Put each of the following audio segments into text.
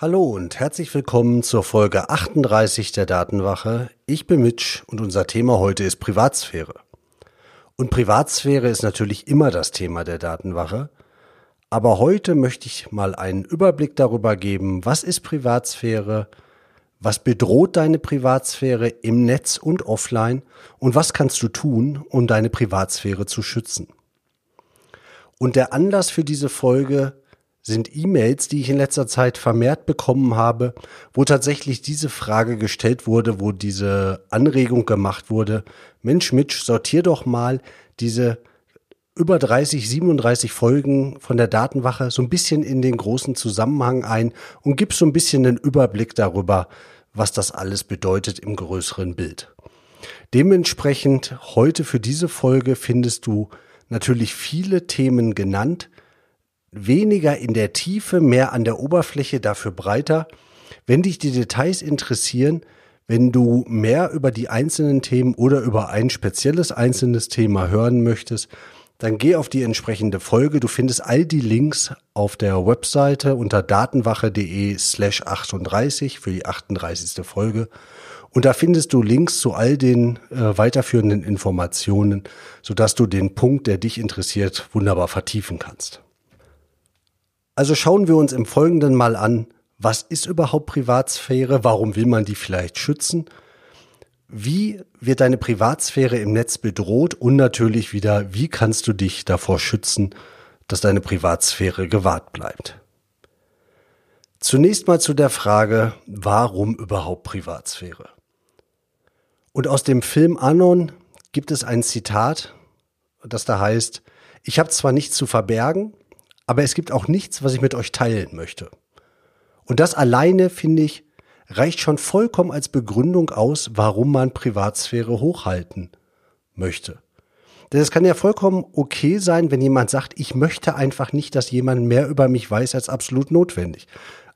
Hallo und herzlich willkommen zur Folge 38 der Datenwache. Ich bin Mitch und unser Thema heute ist Privatsphäre. Und Privatsphäre ist natürlich immer das Thema der Datenwache. Aber heute möchte ich mal einen Überblick darüber geben, was ist Privatsphäre, was bedroht deine Privatsphäre im Netz und offline und was kannst du tun, um deine Privatsphäre zu schützen. Und der Anlass für diese Folge sind E-Mails, die ich in letzter Zeit vermehrt bekommen habe, wo tatsächlich diese Frage gestellt wurde, wo diese Anregung gemacht wurde, Mensch Mitch, sortier doch mal diese über 30, 37 Folgen von der Datenwache so ein bisschen in den großen Zusammenhang ein und gib so ein bisschen einen Überblick darüber, was das alles bedeutet im größeren Bild. Dementsprechend heute für diese Folge findest du natürlich viele Themen genannt, weniger in der Tiefe, mehr an der Oberfläche, dafür breiter. Wenn dich die Details interessieren, wenn du mehr über die einzelnen Themen oder über ein spezielles einzelnes Thema hören möchtest, dann geh auf die entsprechende Folge. Du findest all die Links auf der Webseite unter datenwache.de slash 38 für die 38. Folge. Und da findest du Links zu all den äh, weiterführenden Informationen, sodass du den Punkt, der dich interessiert, wunderbar vertiefen kannst. Also schauen wir uns im Folgenden mal an, was ist überhaupt Privatsphäre, warum will man die vielleicht schützen, wie wird deine Privatsphäre im Netz bedroht und natürlich wieder, wie kannst du dich davor schützen, dass deine Privatsphäre gewahrt bleibt. Zunächst mal zu der Frage, warum überhaupt Privatsphäre? Und aus dem Film Anon gibt es ein Zitat, das da heißt, ich habe zwar nichts zu verbergen, aber es gibt auch nichts, was ich mit euch teilen möchte. Und das alleine, finde ich, reicht schon vollkommen als Begründung aus, warum man Privatsphäre hochhalten möchte. Denn es kann ja vollkommen okay sein, wenn jemand sagt, ich möchte einfach nicht, dass jemand mehr über mich weiß als absolut notwendig.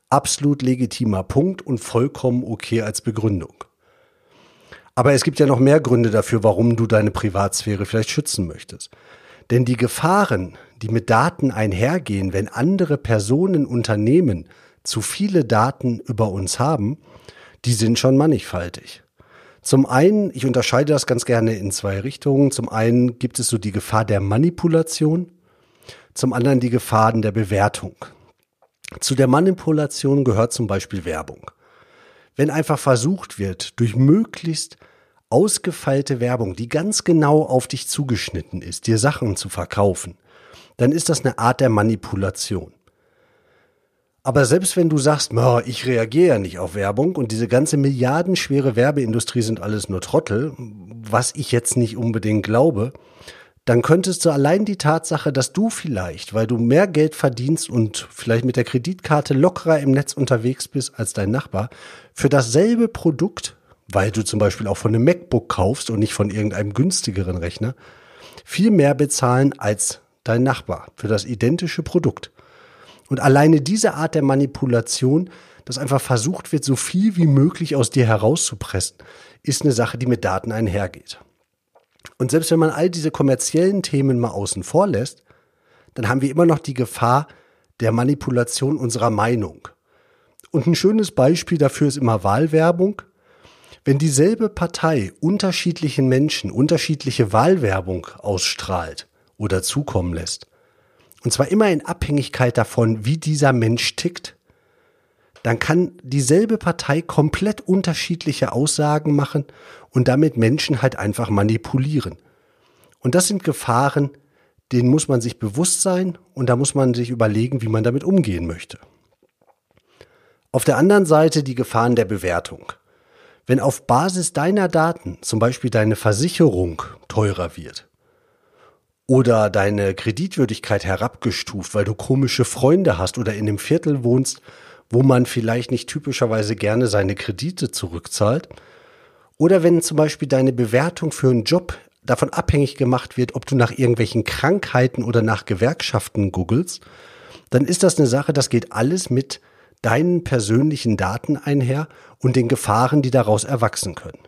Absolut legitimer Punkt und vollkommen okay als Begründung. Aber es gibt ja noch mehr Gründe dafür, warum du deine Privatsphäre vielleicht schützen möchtest. Denn die Gefahren, die mit Daten einhergehen, wenn andere Personen, Unternehmen zu viele Daten über uns haben, die sind schon mannigfaltig. Zum einen, ich unterscheide das ganz gerne in zwei Richtungen. Zum einen gibt es so die Gefahr der Manipulation, zum anderen die Gefahren der Bewertung. Zu der Manipulation gehört zum Beispiel Werbung. Wenn einfach versucht wird, durch möglichst ausgefeilte Werbung, die ganz genau auf dich zugeschnitten ist, dir Sachen zu verkaufen, dann ist das eine Art der Manipulation. Aber selbst wenn du sagst, ich reagiere ja nicht auf Werbung und diese ganze milliardenschwere Werbeindustrie sind alles nur Trottel, was ich jetzt nicht unbedingt glaube, dann könntest du allein die Tatsache, dass du vielleicht, weil du mehr Geld verdienst und vielleicht mit der Kreditkarte lockerer im Netz unterwegs bist als dein Nachbar, für dasselbe Produkt weil du zum Beispiel auch von einem MacBook kaufst und nicht von irgendeinem günstigeren Rechner, viel mehr bezahlen als dein Nachbar für das identische Produkt. Und alleine diese Art der Manipulation, dass einfach versucht wird, so viel wie möglich aus dir herauszupressen, ist eine Sache, die mit Daten einhergeht. Und selbst wenn man all diese kommerziellen Themen mal außen vor lässt, dann haben wir immer noch die Gefahr der Manipulation unserer Meinung. Und ein schönes Beispiel dafür ist immer Wahlwerbung. Wenn dieselbe Partei unterschiedlichen Menschen unterschiedliche Wahlwerbung ausstrahlt oder zukommen lässt, und zwar immer in Abhängigkeit davon, wie dieser Mensch tickt, dann kann dieselbe Partei komplett unterschiedliche Aussagen machen und damit Menschen halt einfach manipulieren. Und das sind Gefahren, denen muss man sich bewusst sein und da muss man sich überlegen, wie man damit umgehen möchte. Auf der anderen Seite die Gefahren der Bewertung. Wenn auf Basis deiner Daten zum Beispiel deine Versicherung teurer wird oder deine Kreditwürdigkeit herabgestuft, weil du komische Freunde hast oder in einem Viertel wohnst, wo man vielleicht nicht typischerweise gerne seine Kredite zurückzahlt, Oder wenn zum Beispiel deine Bewertung für einen Job davon abhängig gemacht wird, ob du nach irgendwelchen Krankheiten oder nach Gewerkschaften googelst, dann ist das eine Sache, das geht alles mit deinen persönlichen Daten einher und den Gefahren, die daraus erwachsen können.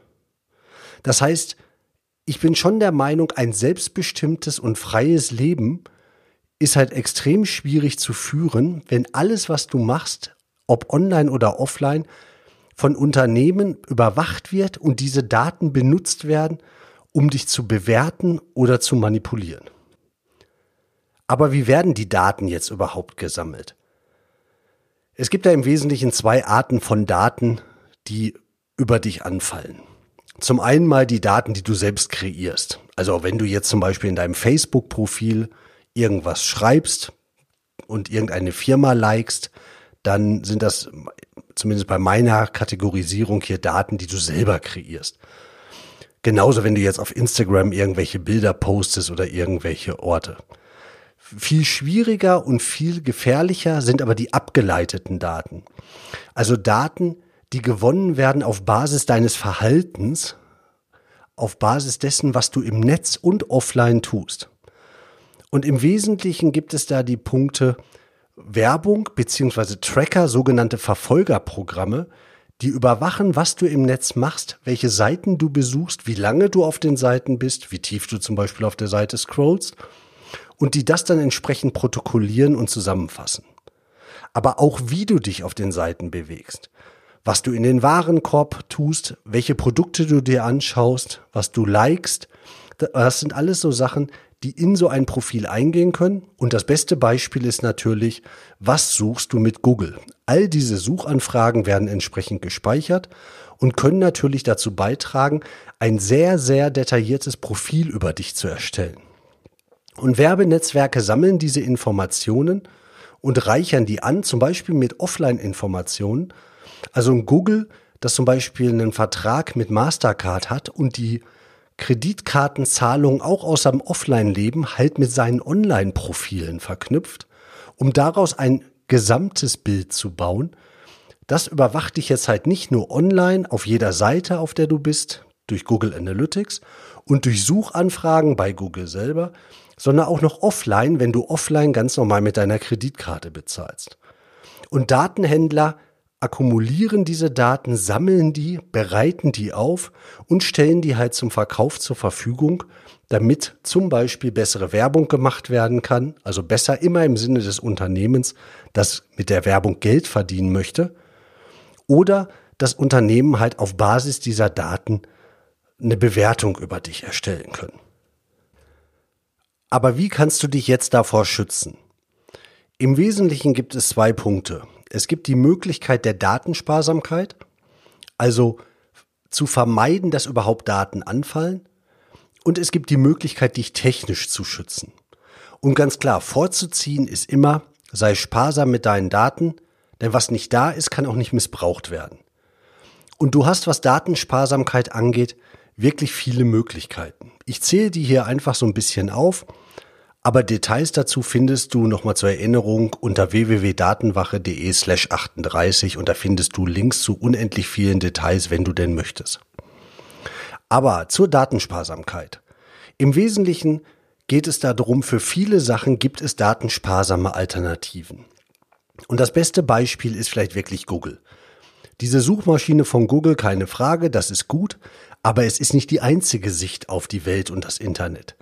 Das heißt, ich bin schon der Meinung, ein selbstbestimmtes und freies Leben ist halt extrem schwierig zu führen, wenn alles, was du machst, ob online oder offline, von Unternehmen überwacht wird und diese Daten benutzt werden, um dich zu bewerten oder zu manipulieren. Aber wie werden die Daten jetzt überhaupt gesammelt? Es gibt da im Wesentlichen zwei Arten von Daten, die über dich anfallen. Zum einen mal die Daten, die du selbst kreierst. Also wenn du jetzt zum Beispiel in deinem Facebook-Profil irgendwas schreibst und irgendeine Firma likest, dann sind das zumindest bei meiner Kategorisierung hier Daten, die du selber kreierst. Genauso, wenn du jetzt auf Instagram irgendwelche Bilder postest oder irgendwelche Orte. Viel schwieriger und viel gefährlicher sind aber die abgeleiteten Daten. Also Daten, die gewonnen werden auf Basis deines Verhaltens, auf Basis dessen, was du im Netz und offline tust. Und im Wesentlichen gibt es da die Punkte Werbung beziehungsweise Tracker, sogenannte Verfolgerprogramme, die überwachen, was du im Netz machst, welche Seiten du besuchst, wie lange du auf den Seiten bist, wie tief du zum Beispiel auf der Seite scrollst und die das dann entsprechend protokollieren und zusammenfassen. Aber auch wie du dich auf den Seiten bewegst, was du in den Warenkorb tust, welche Produkte du dir anschaust, was du likest, das sind alles so Sachen, die in so ein Profil eingehen können. Und das beste Beispiel ist natürlich, was suchst du mit Google? All diese Suchanfragen werden entsprechend gespeichert und können natürlich dazu beitragen, ein sehr, sehr detailliertes Profil über dich zu erstellen. Und Werbenetzwerke sammeln diese Informationen und reichern die an, zum Beispiel mit Offline-Informationen. Also ein Google, das zum Beispiel einen Vertrag mit Mastercard hat und die Kreditkartenzahlungen auch aus seinem Offline-Leben halt mit seinen Online-Profilen verknüpft, um daraus ein gesamtes Bild zu bauen. Das überwacht dich jetzt halt nicht nur online auf jeder Seite, auf der du bist, durch Google Analytics und durch Suchanfragen bei Google selber, sondern auch noch offline, wenn du offline ganz normal mit deiner Kreditkarte bezahlst. Und Datenhändler akkumulieren diese Daten, sammeln die, bereiten die auf und stellen die halt zum Verkauf zur Verfügung, damit zum Beispiel bessere Werbung gemacht werden kann, also besser immer im Sinne des Unternehmens, das mit der Werbung Geld verdienen möchte, oder das Unternehmen halt auf Basis dieser Daten eine Bewertung über dich erstellen können. Aber wie kannst du dich jetzt davor schützen? Im Wesentlichen gibt es zwei Punkte. Es gibt die Möglichkeit der Datensparsamkeit, also zu vermeiden, dass überhaupt Daten anfallen. Und es gibt die Möglichkeit, dich technisch zu schützen. Und ganz klar, vorzuziehen ist immer, sei sparsam mit deinen Daten, denn was nicht da ist, kann auch nicht missbraucht werden. Und du hast, was Datensparsamkeit angeht, wirklich viele Möglichkeiten. Ich zähle die hier einfach so ein bisschen auf aber Details dazu findest du nochmal zur Erinnerung unter www.datenwache.de slash 38 und da findest du Links zu unendlich vielen Details, wenn du denn möchtest. Aber zur Datensparsamkeit. Im Wesentlichen geht es darum, für viele Sachen gibt es datensparsame Alternativen. Und das beste Beispiel ist vielleicht wirklich Google. Diese Suchmaschine von Google, keine Frage, das ist gut, aber es ist nicht die einzige Sicht auf die Welt und das Internet.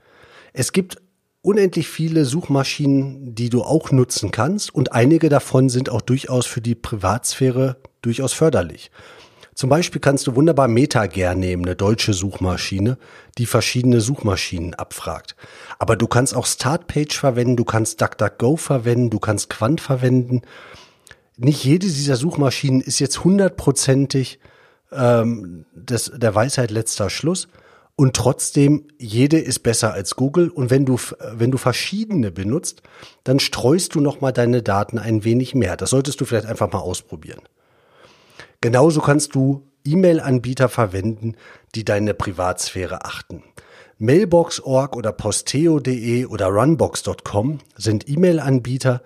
Es gibt unendlich viele Suchmaschinen, die du auch nutzen kannst und einige davon sind auch durchaus für die Privatsphäre durchaus förderlich. Zum Beispiel kannst du wunderbar MetaGer nehmen, eine deutsche Suchmaschine, die verschiedene Suchmaschinen abfragt. Aber du kannst auch Startpage verwenden, du kannst DuckDuckGo verwenden, du kannst Quant verwenden. Nicht jede dieser Suchmaschinen ist jetzt hundertprozentig ähm, des, der Weisheit letzter Schluss. Und trotzdem, jede ist besser als Google. Und wenn du, wenn du verschiedene benutzt, dann streust du nochmal deine Daten ein wenig mehr. Das solltest du vielleicht einfach mal ausprobieren. Genauso kannst du E-Mail-Anbieter verwenden, die deine Privatsphäre achten. Mailbox.org oder Posteo.de oder Runbox.com sind E-Mail-Anbieter,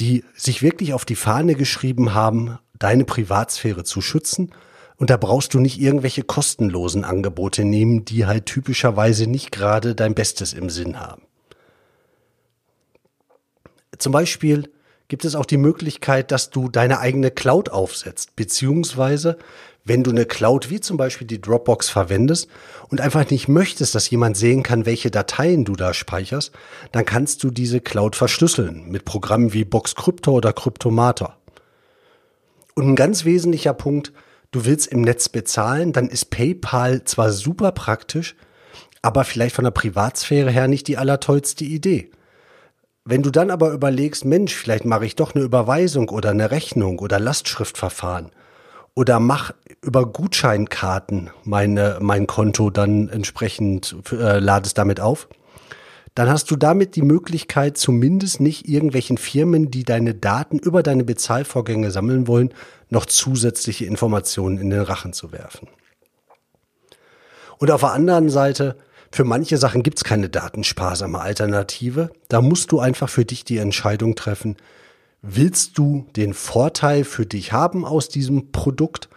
die sich wirklich auf die Fahne geschrieben haben, deine Privatsphäre zu schützen Und da brauchst du nicht irgendwelche kostenlosen Angebote nehmen, die halt typischerweise nicht gerade dein Bestes im Sinn haben. Zum Beispiel gibt es auch die Möglichkeit, dass du deine eigene Cloud aufsetzt, beziehungsweise wenn du eine Cloud wie zum Beispiel die Dropbox verwendest und einfach nicht möchtest, dass jemand sehen kann, welche Dateien du da speicherst, dann kannst du diese Cloud verschlüsseln mit Programmen wie Box Crypto oder Cryptomator. Und ein ganz wesentlicher Punkt, du willst im Netz bezahlen, dann ist PayPal zwar super praktisch, aber vielleicht von der Privatsphäre her nicht die allertollste Idee. Wenn du dann aber überlegst, Mensch, vielleicht mache ich doch eine Überweisung oder eine Rechnung oder Lastschriftverfahren oder mach über Gutscheinkarten meine, mein Konto dann entsprechend, äh, lade es damit auf, dann hast du damit die Möglichkeit, zumindest nicht irgendwelchen Firmen, die deine Daten über deine Bezahlvorgänge sammeln wollen, noch zusätzliche Informationen in den Rachen zu werfen. Und auf der anderen Seite für manche Sachen gibt es keine datensparsame Alternative. Da musst du einfach für dich die Entscheidung treffen, willst du den Vorteil für dich haben aus diesem Produkt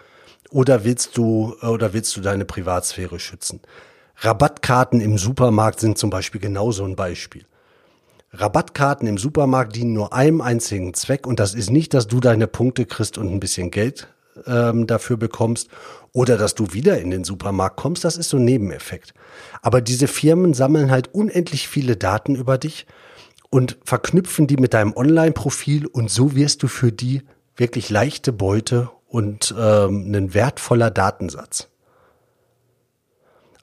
oder willst du oder willst du deine Privatsphäre schützen? Rabattkarten im Supermarkt sind zum Beispiel genauso ein Beispiel. Rabattkarten im Supermarkt dienen nur einem einzigen Zweck und das ist nicht, dass du deine Punkte kriegst und ein bisschen Geld ähm, dafür bekommst oder dass du wieder in den Supermarkt kommst, das ist so ein Nebeneffekt. Aber diese Firmen sammeln halt unendlich viele Daten über dich und verknüpfen die mit deinem Online-Profil und so wirst du für die wirklich leichte Beute und ähm, ein wertvoller Datensatz.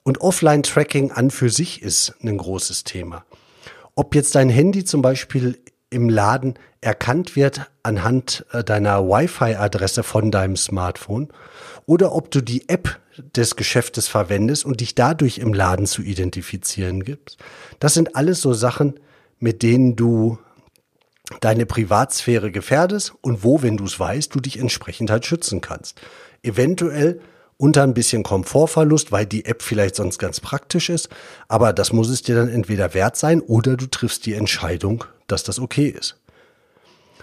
Und Offline-Tracking an für sich ist ein großes Thema. Ob jetzt dein Handy zum Beispiel im Laden erkannt wird anhand äh, deiner Wi-Fi-Adresse von deinem Smartphone oder ob du die App des Geschäftes verwendest und dich dadurch im Laden zu identifizieren gibst. Das sind alles so Sachen, mit denen du deine Privatsphäre gefährdest und wo, wenn du es weißt, du dich entsprechend halt schützen kannst. Eventuell unter ein bisschen Komfortverlust, weil die App vielleicht sonst ganz praktisch ist, aber das muss es dir dann entweder wert sein oder du triffst die Entscheidung, dass das okay ist.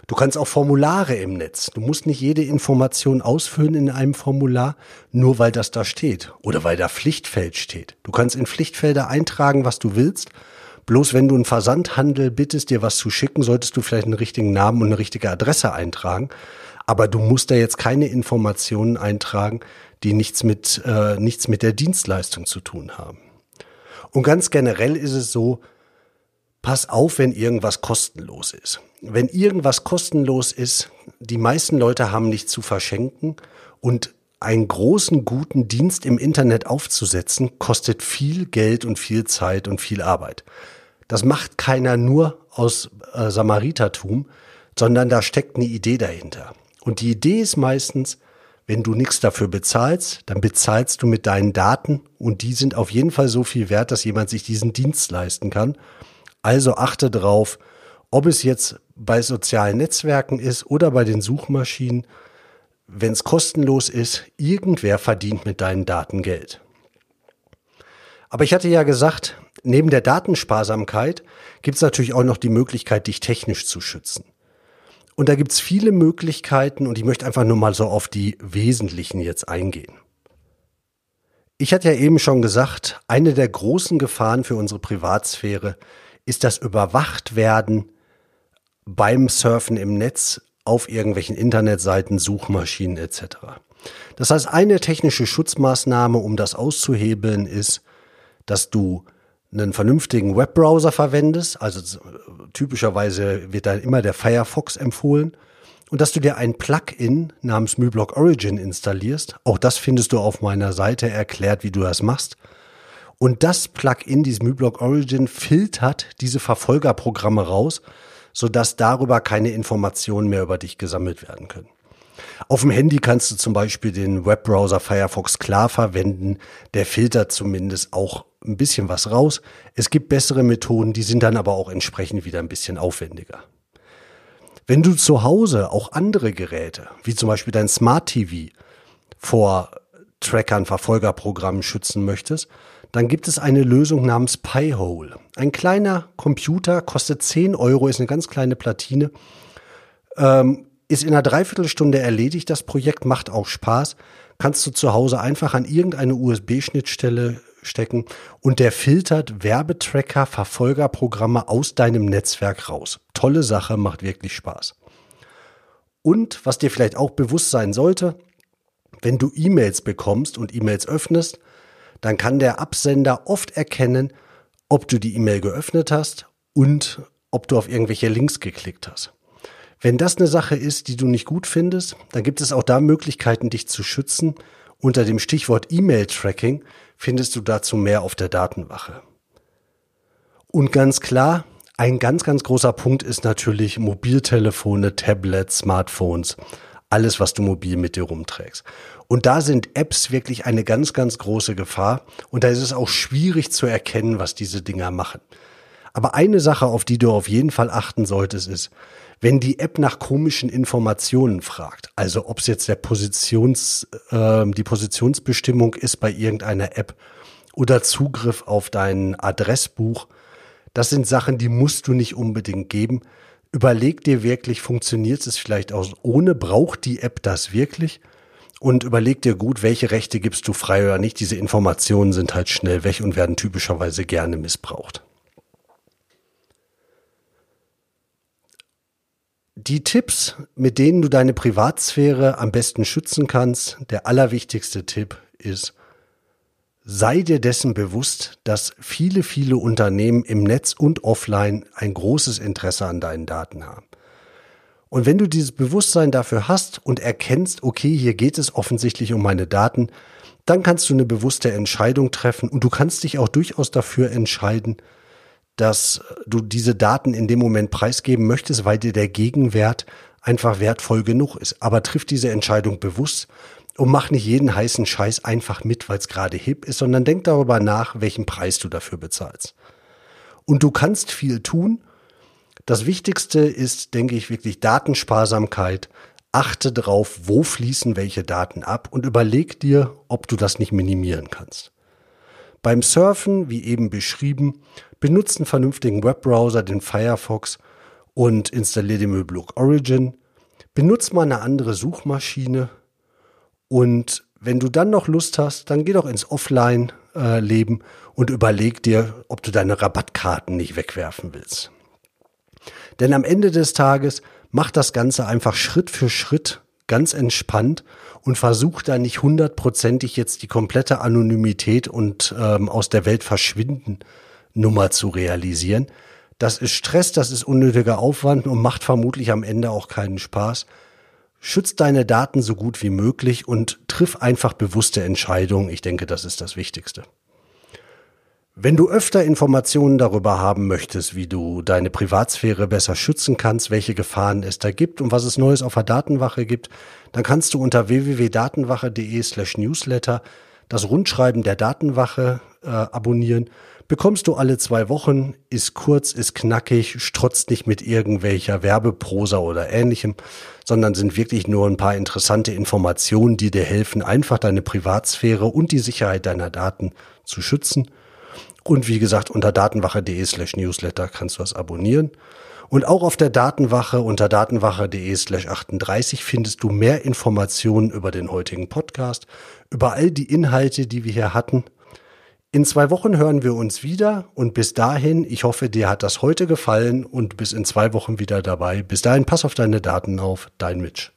Du kannst auch Formulare im Netz. Du musst nicht jede Information ausfüllen in einem Formular, nur weil das da steht oder weil da Pflichtfeld steht. Du kannst in Pflichtfelder eintragen, was du willst. Bloß wenn du einen Versandhandel bittest, dir was zu schicken, solltest du vielleicht einen richtigen Namen und eine richtige Adresse eintragen. Aber du musst da jetzt keine Informationen eintragen, die nichts mit, äh, nichts mit der Dienstleistung zu tun haben. Und ganz generell ist es so, pass auf, wenn irgendwas kostenlos ist. Wenn irgendwas kostenlos ist, die meisten Leute haben nichts zu verschenken und einen großen, guten Dienst im Internet aufzusetzen, kostet viel Geld und viel Zeit und viel Arbeit. Das macht keiner nur aus äh, Samaritertum, sondern da steckt eine Idee dahinter. Und die Idee ist meistens, wenn du nichts dafür bezahlst, dann bezahlst du mit deinen Daten und die sind auf jeden Fall so viel wert, dass jemand sich diesen Dienst leisten kann. Also achte drauf, ob es jetzt bei sozialen Netzwerken ist oder bei den Suchmaschinen, wenn es kostenlos ist, irgendwer verdient mit deinen Daten Geld. Aber ich hatte ja gesagt, neben der Datensparsamkeit gibt es natürlich auch noch die Möglichkeit, dich technisch zu schützen. Und da gibt's viele Möglichkeiten und ich möchte einfach nur mal so auf die wesentlichen jetzt eingehen. Ich hatte ja eben schon gesagt, eine der großen Gefahren für unsere Privatsphäre ist das Überwachtwerden beim Surfen im Netz auf irgendwelchen Internetseiten, Suchmaschinen etc. Das heißt, eine technische Schutzmaßnahme, um das auszuhebeln, ist, dass du einen vernünftigen Webbrowser verwendest, also typischerweise wird dann immer der Firefox empfohlen, und dass du dir ein Plugin namens MyBlock Origin installierst. Auch das findest du auf meiner Seite erklärt, wie du das machst. Und das Plugin, dieses MyBlock Origin, filtert diese Verfolgerprogramme raus, sodass darüber keine Informationen mehr über dich gesammelt werden können. Auf dem Handy kannst du zum Beispiel den Webbrowser Firefox klar verwenden. Der filtert zumindest auch ein bisschen was raus. Es gibt bessere Methoden, die sind dann aber auch entsprechend wieder ein bisschen aufwendiger. Wenn du zu Hause auch andere Geräte, wie zum Beispiel dein Smart TV, vor Trackern, Verfolgerprogrammen schützen möchtest, dann gibt es eine Lösung namens Pi-Hole. Ein kleiner Computer kostet 10 Euro, ist eine ganz kleine Platine, ähm, ist in einer Dreiviertelstunde erledigt. Das Projekt macht auch Spaß. kannst du zu Hause einfach an irgendeine USB-Schnittstelle stecken und der filtert Werbetracker, Verfolgerprogramme aus deinem Netzwerk raus. Tolle Sache, macht wirklich Spaß. Und was dir vielleicht auch bewusst sein sollte, wenn du E-Mails bekommst und E-Mails öffnest, dann kann der Absender oft erkennen, ob du die E-Mail geöffnet hast und ob du auf irgendwelche Links geklickt hast. Wenn das eine Sache ist, die du nicht gut findest, dann gibt es auch da Möglichkeiten, dich zu schützen. Unter dem Stichwort E-Mail-Tracking findest du dazu mehr auf der Datenwache. Und ganz klar, ein ganz, ganz großer Punkt ist natürlich Mobiltelefone, Tablets, Smartphones, alles, was du mobil mit dir rumträgst. Und da sind Apps wirklich eine ganz, ganz große Gefahr. Und da ist es auch schwierig zu erkennen, was diese Dinger machen. Aber eine Sache, auf die du auf jeden Fall achten solltest, ist, wenn die App nach komischen Informationen fragt, also ob es jetzt der Positions, äh, die Positionsbestimmung ist bei irgendeiner App oder Zugriff auf dein Adressbuch, das sind Sachen, die musst du nicht unbedingt geben. Überleg dir wirklich, funktioniert es vielleicht auch ohne, braucht die App das wirklich? Und überleg dir gut, welche Rechte gibst du frei oder nicht. Diese Informationen sind halt schnell weg und werden typischerweise gerne missbraucht. Die Tipps, mit denen du deine Privatsphäre am besten schützen kannst, der allerwichtigste Tipp ist, sei dir dessen bewusst, dass viele, viele Unternehmen im Netz und offline ein großes Interesse an deinen Daten haben. Und wenn du dieses Bewusstsein dafür hast und erkennst, okay, hier geht es offensichtlich um meine Daten, dann kannst du eine bewusste Entscheidung treffen und du kannst dich auch durchaus dafür entscheiden, dass du diese Daten in dem Moment preisgeben möchtest, weil dir der Gegenwert einfach wertvoll genug ist. Aber triff diese Entscheidung bewusst und mach nicht jeden heißen Scheiß einfach mit, weil es gerade hip ist, sondern denk darüber nach, welchen Preis du dafür bezahlst. Und du kannst viel tun. Das Wichtigste ist, denke ich, wirklich Datensparsamkeit. Achte drauf, wo fließen welche Daten ab und überleg dir, ob du das nicht minimieren kannst. Beim Surfen, wie eben beschrieben, benutzt einen vernünftigen Webbrowser, den Firefox und installiert den Möbellook Origin. Benutzt mal eine andere Suchmaschine und wenn du dann noch Lust hast, dann geh doch ins Offline-Leben und überleg dir, ob du deine Rabattkarten nicht wegwerfen willst. Denn am Ende des Tages macht das Ganze einfach Schritt für Schritt ganz entspannt und versuch da nicht hundertprozentig jetzt die komplette Anonymität und ähm, aus der Welt verschwinden Nummer zu realisieren. Das ist Stress, das ist unnötiger Aufwand und macht vermutlich am Ende auch keinen Spaß. Schütz deine Daten so gut wie möglich und triff einfach bewusste Entscheidungen. Ich denke, das ist das Wichtigste. Wenn du öfter Informationen darüber haben möchtest, wie du deine Privatsphäre besser schützen kannst, welche Gefahren es da gibt und was es Neues auf der Datenwache gibt, dann kannst du unter www.datenwache.de slash newsletter das Rundschreiben der Datenwache äh, abonnieren. Bekommst du alle zwei Wochen, ist kurz, ist knackig, strotzt nicht mit irgendwelcher Werbeprosa oder ähnlichem, sondern sind wirklich nur ein paar interessante Informationen, die dir helfen, einfach deine Privatsphäre und die Sicherheit deiner Daten zu schützen. Und wie gesagt, unter datenwache.de slash newsletter kannst du das abonnieren. Und auch auf der Datenwache unter datenwache.de slash 38 findest du mehr Informationen über den heutigen Podcast, über all die Inhalte, die wir hier hatten. In zwei Wochen hören wir uns wieder und bis dahin, ich hoffe, dir hat das heute gefallen und bis in zwei Wochen wieder dabei. Bis dahin, pass auf deine Daten auf, dein Mitch.